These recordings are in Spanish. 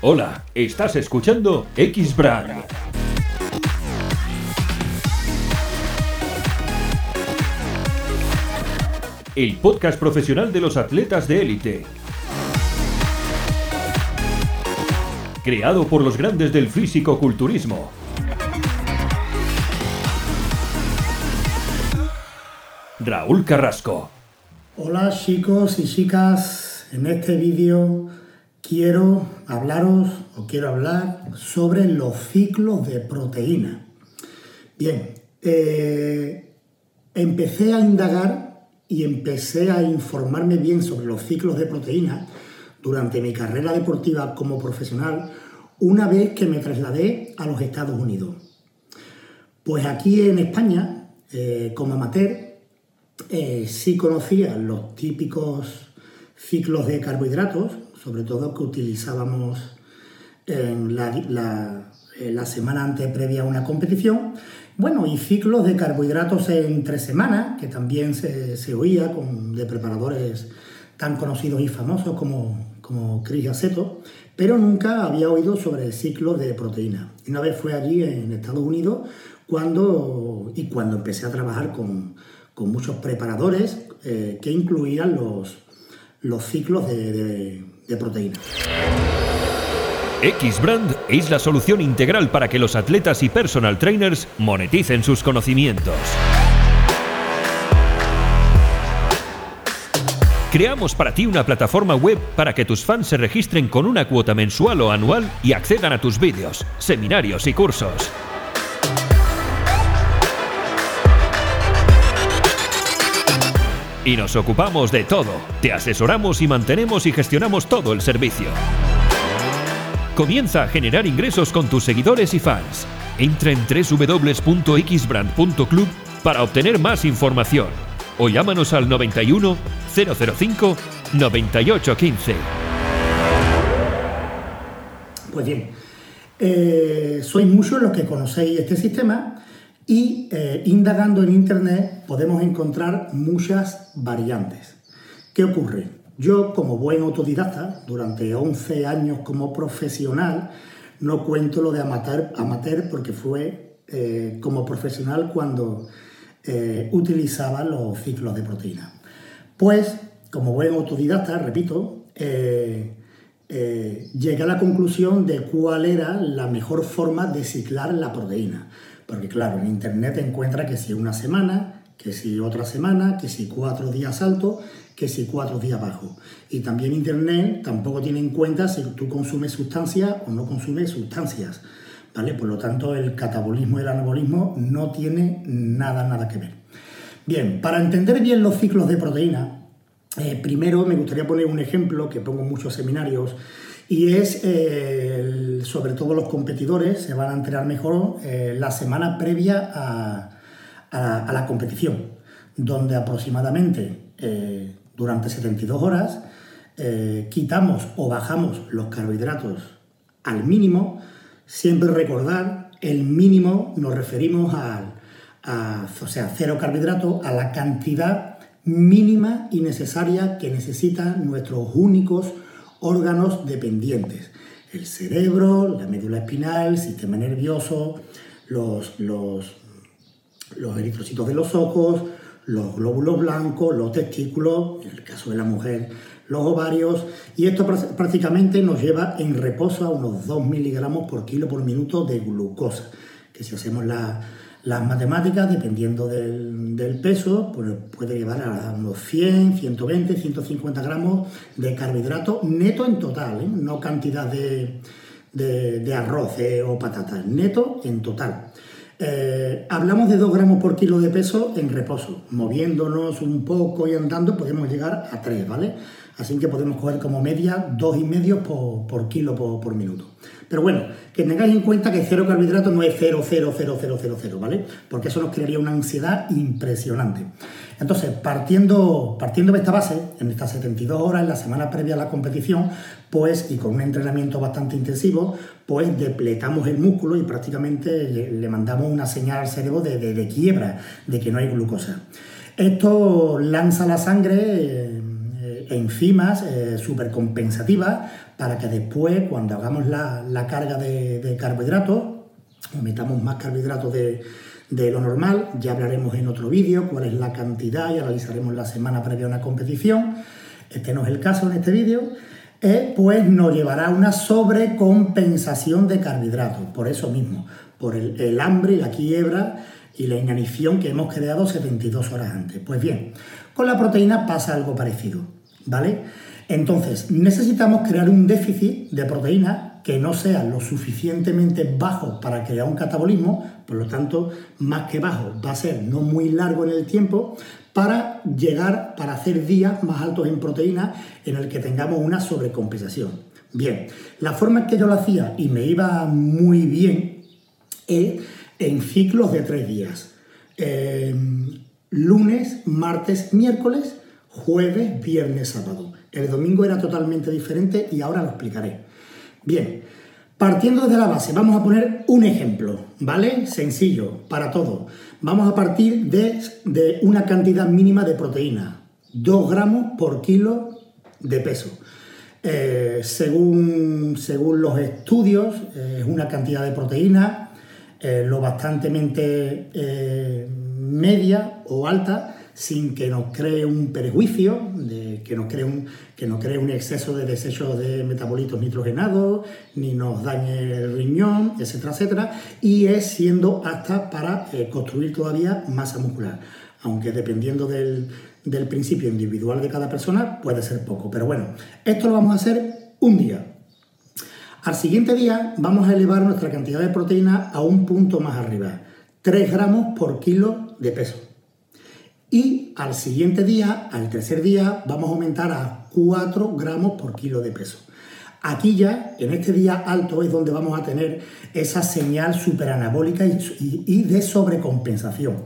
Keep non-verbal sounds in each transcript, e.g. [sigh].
Hola, estás escuchando X-Brand. El podcast profesional de los atletas de élite. Creado por los grandes del físico-culturismo. Raúl Carrasco. Hola chicos y chicas, en este vídeo quiero hablaros o quiero hablar sobre los ciclos de proteína. Bien, eh, empecé a indagar y empecé a informarme bien sobre los ciclos de proteína durante mi carrera deportiva como profesional una vez que me trasladé a los Estados Unidos. Pues aquí en España, eh, como amateur, eh, sí conocía los típicos ciclos de carbohidratos, sobre todo que utilizábamos en la, semana antes previa a una competición. Bueno, y ciclos de carbohidratos entre semanas, que también se, oía con, de preparadores tan conocidos y famosos como, como Chris Aceto, pero nunca había oído sobre ciclos de proteína. Y una vez fue allí en Estados Unidos cuando, y cuando empecé a trabajar con, con muchos preparadores eh, que incluían los, los ciclos de, de. X-Brand es la solución integral para que los atletas y personal trainers moneticen sus conocimientos. Creamos para ti una plataforma web para que tus fans se registren con una cuota mensual o anual y accedan a tus vídeos, seminarios y cursos. Y nos ocupamos de todo. Te asesoramos y mantenemos y gestionamos todo el servicio. Comienza a generar ingresos con tus seguidores y fans. Entra en www.xbrand.club para obtener más información o llámanos al 91 005 9815. Pues bien, eh, sois muchos los que conocéis este sistema y eh, indagando en Internet podemos encontrar muchas variantes. ¿Qué ocurre? Yo, como buen autodidacta, durante 11 años como profesional, no cuento lo de amateur, amateur porque fue eh, como profesional cuando eh, utilizaba los ciclos de proteína. Pues, como buen autodidacta, repito, llegué a la conclusión de cuál era la mejor forma de ciclar la proteína. Porque claro, en Internet encuentra que si una semana, que si otra semana, que si cuatro días alto, que si cuatro días bajo. Y también Internet tampoco tiene en cuenta si tú consumes sustancias o no consumes sustancias. ¿Vale? Por lo tanto, el catabolismo y el anabolismo no tiene nada, nada que ver. Bien, para entender bien los ciclos de proteína, eh, primero me gustaría poner un ejemplo que pongo en muchos seminarios y es, eh, sobre todo los competidores, se van a enterar mejor eh, la semana previa a, la competición, donde aproximadamente eh, durante 72 horas quitamos o bajamos los carbohidratos al mínimo, siempre recordar, el mínimo nos referimos al, a, o sea, cero carbohidratos, a la cantidad mínima y necesaria que necesitan nuestros únicos órganos dependientes. El cerebro, la médula espinal, el sistema nervioso, los, los, los eritrocitos de los ojos, los glóbulos blancos, los testículos, en el caso de la mujer, los ovarios, y esto prácticamente nos lleva en reposo a unos 2 miligramos por kilo por minuto de glucosa, que si hacemos la, las matemáticas, dependiendo del, peso, pues puede llevar a unos 100, 120, 150 gramos de carbohidratos neto en total, ¿eh? no cantidad de, arroz eh, o patatas, neto en total. Eh, hablamos de 2 gramos por kilo de peso en reposo. Moviéndonos un poco y andando podemos llegar a 3, ¿vale? Así que podemos coger como media 2,5 por, por kilo por, minuto. Pero bueno, que tengáis en cuenta que cero carbohidratos no es 0,00000, ¿vale? Porque eso nos crearía una ansiedad impresionante. Entonces, partiendo, partiendo de esta base, en estas 72 horas, en la semana previa a la competición, pues, y con un entrenamiento bastante intensivo, pues depletamos el músculo y prácticamente le, mandamos una señal al cerebro de, quiebra, de que no hay glucosa. Esto lanza la sangre enzimas eh, supercompensativas para que después, cuando hagamos la, carga de, carbohidratos, o metamos más carbohidratos de, lo normal, ya hablaremos en otro vídeo cuál es la cantidad y analizaremos la semana previa a una competición. Este no es el caso en este vídeo. Eh, pues nos llevará a una sobrecompensación de carbohidratos, por eso mismo, por el, el hambre y la quiebra y la inanición que hemos creado 72 horas antes. Pues bien, con la proteína pasa algo parecido, ¿vale? Entonces, necesitamos crear un déficit de proteína que no sea lo suficientemente bajo para crear un catabolismo, por lo tanto, más que bajo, va a ser no muy largo en el tiempo, para llegar, para hacer días más altos en proteína en el que tengamos una sobrecompensación. Bien, la forma en que yo lo hacía y me iba muy bien es en ciclos de tres días. Em, lunes, martes, miércoles, jueves, viernes, sábado. El domingo era totalmente diferente y ahora lo explicaré. Bien, partiendo desde la base, vamos a poner un ejemplo, ¿vale? Sencillo, para todo. Vamos a partir de, de una cantidad mínima de proteína, 2 gramos por kilo de peso. Eh, según, según los estudios, es una cantidad de proteína eh, lo bastantemente eh, media o alta sin que nos cree un perjuicio, que, nos cree un, que cree un exceso de desechos de metabolitos nitrogenados, ni nos dañe el riñón, etcétera, etcétera, y es siendo apta para eh, construir todavía masa muscular, aunque dependiendo del, del principio individual de cada persona puede ser poco, pero bueno, esto lo vamos a hacer un día, al siguiente día vamos a elevar nuestra cantidad de proteína a un punto más arriba, 3 gramos por kilo de peso. Y al siguiente día, al tercer día, vamos a aumentar a 4 gramos por kilo de peso. Aquí ya, en este día alto, es donde vamos a tener esa señal superanabólica y, de sobrecompensación.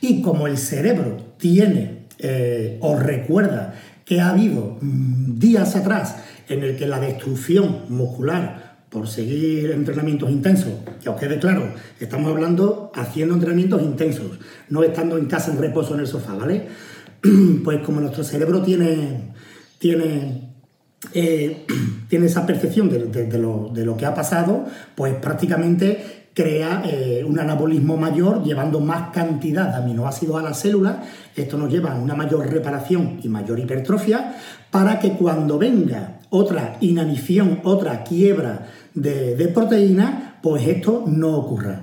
Y como el cerebro tiene eh, o recuerda que ha habido mm, días atrás en el que la destrucción muscular por seguir entrenamientos intensos, que os quede claro, estamos hablando haciendo entrenamientos intensos, no estando en casa en reposo en el sofá, ¿vale? [clears throat] Pues como nuestro cerebro tiene, tiene, eh, [clears throat] tiene esa percepción de, lo, de, lo, que ha pasado, pues prácticamente crea eh, un anabolismo mayor llevando más cantidad de aminoácidos a las células. Esto nos lleva a una mayor reparación y mayor hipertrofia para que cuando venga otra inanición, otra quiebra de, de proteína, pues esto no ocurra.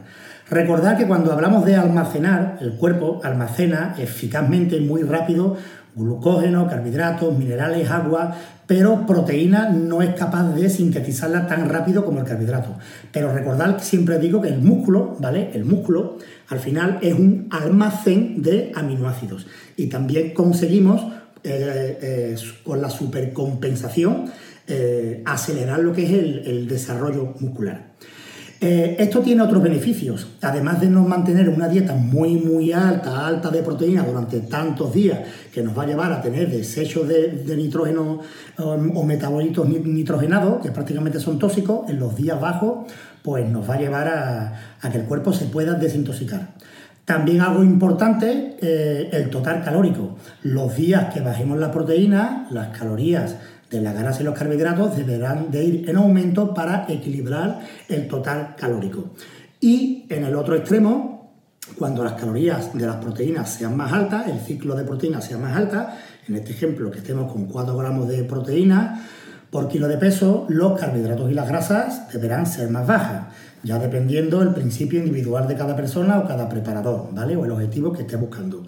Recordad que cuando hablamos de almacenar, el cuerpo almacena eficazmente, muy rápido, glucógeno, carbohidratos, minerales, agua, pero proteína no es capaz de sintetizarla tan rápido como el carbohidrato. Pero recordad que siempre digo que el músculo, ¿vale? El músculo al final es un almacén de aminoácidos y también conseguimos eh, eh, con la supercompensación eh, acelerar lo que es el desarrollo muscular. Eh, esto tiene otros beneficios, además de nos mantener una dieta muy, muy alta, alta de proteína durante tantos días, que nos va a llevar a tener desechos de, nitrógeno um, o metabolitos nitrogenados, que prácticamente son tóxicos, en los días bajos, pues nos va a llevar a, que el cuerpo se pueda desintoxicar. También algo importante, eh, el total calórico. Los días que bajemos la proteína, las calorías de las grasas y los carbohidratos deberán de ir en aumento para equilibrar el total calórico. Y en el otro extremo, cuando las calorías de las proteínas sean más altas, el ciclo de proteínas sea más alta, en este ejemplo que estemos con 4 gramos de proteína por kilo de peso, los carbohidratos y las grasas deberán ser más bajas, ya dependiendo del principio individual de cada persona o cada preparador, ¿vale? O el objetivo que esté buscando.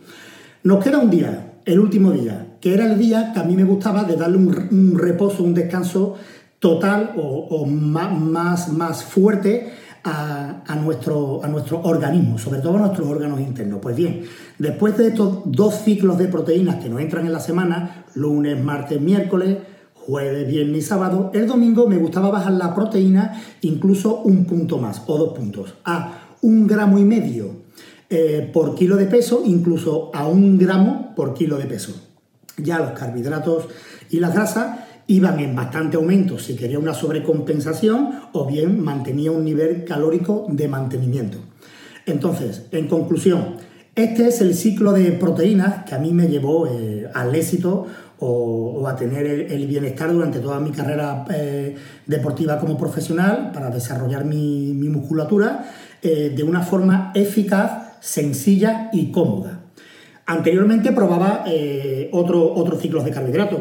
Nos queda un día, el último día, que era el día que a mí me gustaba de darle un, reposo, un descanso total o, más, más, fuerte a, nuestro, a nuestro organismo, sobre todo a nuestros órganos internos. Pues bien, después de estos dos ciclos de proteínas que nos entran en la semana, lunes, martes, miércoles, jueves, viernes y sábado, el domingo me gustaba bajar la proteína incluso un punto más o dos puntos, a un gramo y medio eh, por kilo de peso, incluso a un gramo por kilo de peso. Ya los carbohidratos y las grasas iban en bastante aumento si quería una sobrecompensación o bien mantenía un nivel calórico de mantenimiento. Entonces, en conclusión, Este es el ciclo de proteínas que a mí me llevó eh, al éxito o, a tener el, bienestar durante toda mi carrera eh, deportiva como profesional para desarrollar mi, musculatura eh, de una forma eficaz, sencilla y cómoda. Anteriormente probaba otro, otros ciclos de carbohidratos,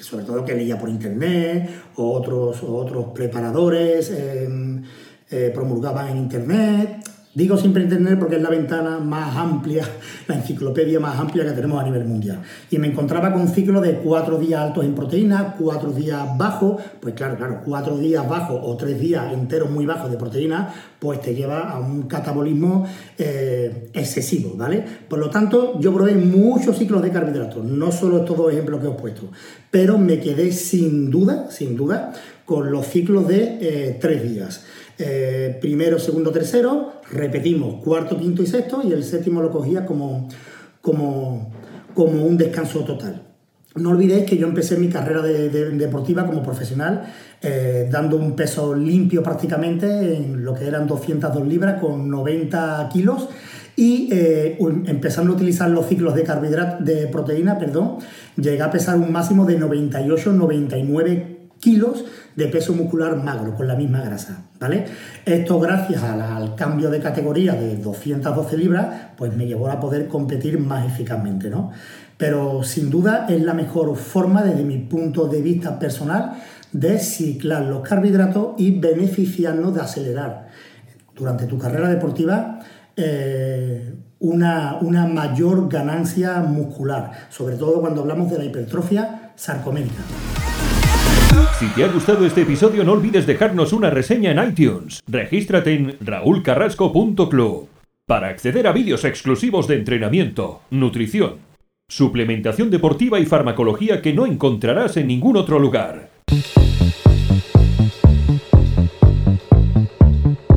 sobre todo que leía por internet, o otros, otros preparadores promulgaban en internet, Digo siempre Internet porque es la ventana más amplia, [laughs] la enciclopedia más amplia que tenemos a nivel mundial. Y me encontraba con un ciclo de cuatro días altos en proteína, cuatro días bajos, pues claro, claro, cuatro días bajos o tres días enteros muy bajos de proteína, pues te lleva a un catabolismo eh, excesivo, ¿vale? Por lo tanto, yo probé muchos ciclos de carbohidratos, no solo estos dos ejemplos que os he puesto, pero me quedé sin duda, sin duda, con los ciclos de eh, tres días. Eh, primero, segundo, tercero, repetimos cuarto, quinto y sexto, y el séptimo lo cogía como, como, como un descanso total. No olvidéis que yo empecé mi carrera deportiva como profesional eh, dando un peso limpio prácticamente en lo que eran 202 libras con 90 kilos y eh, empezando a utilizar los ciclos de carbohidratos de proteína, perdón, llegué a pesar un máximo de 98-99 kilos de peso muscular magro con la misma grasa, ¿vale? Esto gracias al, cambio de categoría de 212 libras, pues me llevó a poder competir más eficazmente, ¿no? Pero sin duda es la mejor forma desde mi punto de vista personal de ciclar los carbohidratos y beneficiarnos de acelerar durante tu carrera deportiva eh, una, una mayor ganancia muscular, sobre todo cuando hablamos de la hipertrofia sarcoménica. Si te ha gustado este episodio no olvides dejarnos una reseña en iTunes. Regístrate en raulcarrasco.club para acceder a vídeos exclusivos de entrenamiento, nutrición, suplementación deportiva y farmacología que no encontrarás en ningún otro lugar.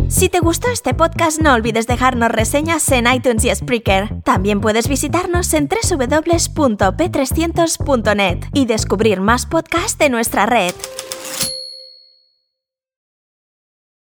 Si te gustó este podcast, no olvides dejarnos reseñas en iTunes y Spreaker. También puedes visitarnos en www.p300.net y descubrir más podcasts de nuestra red.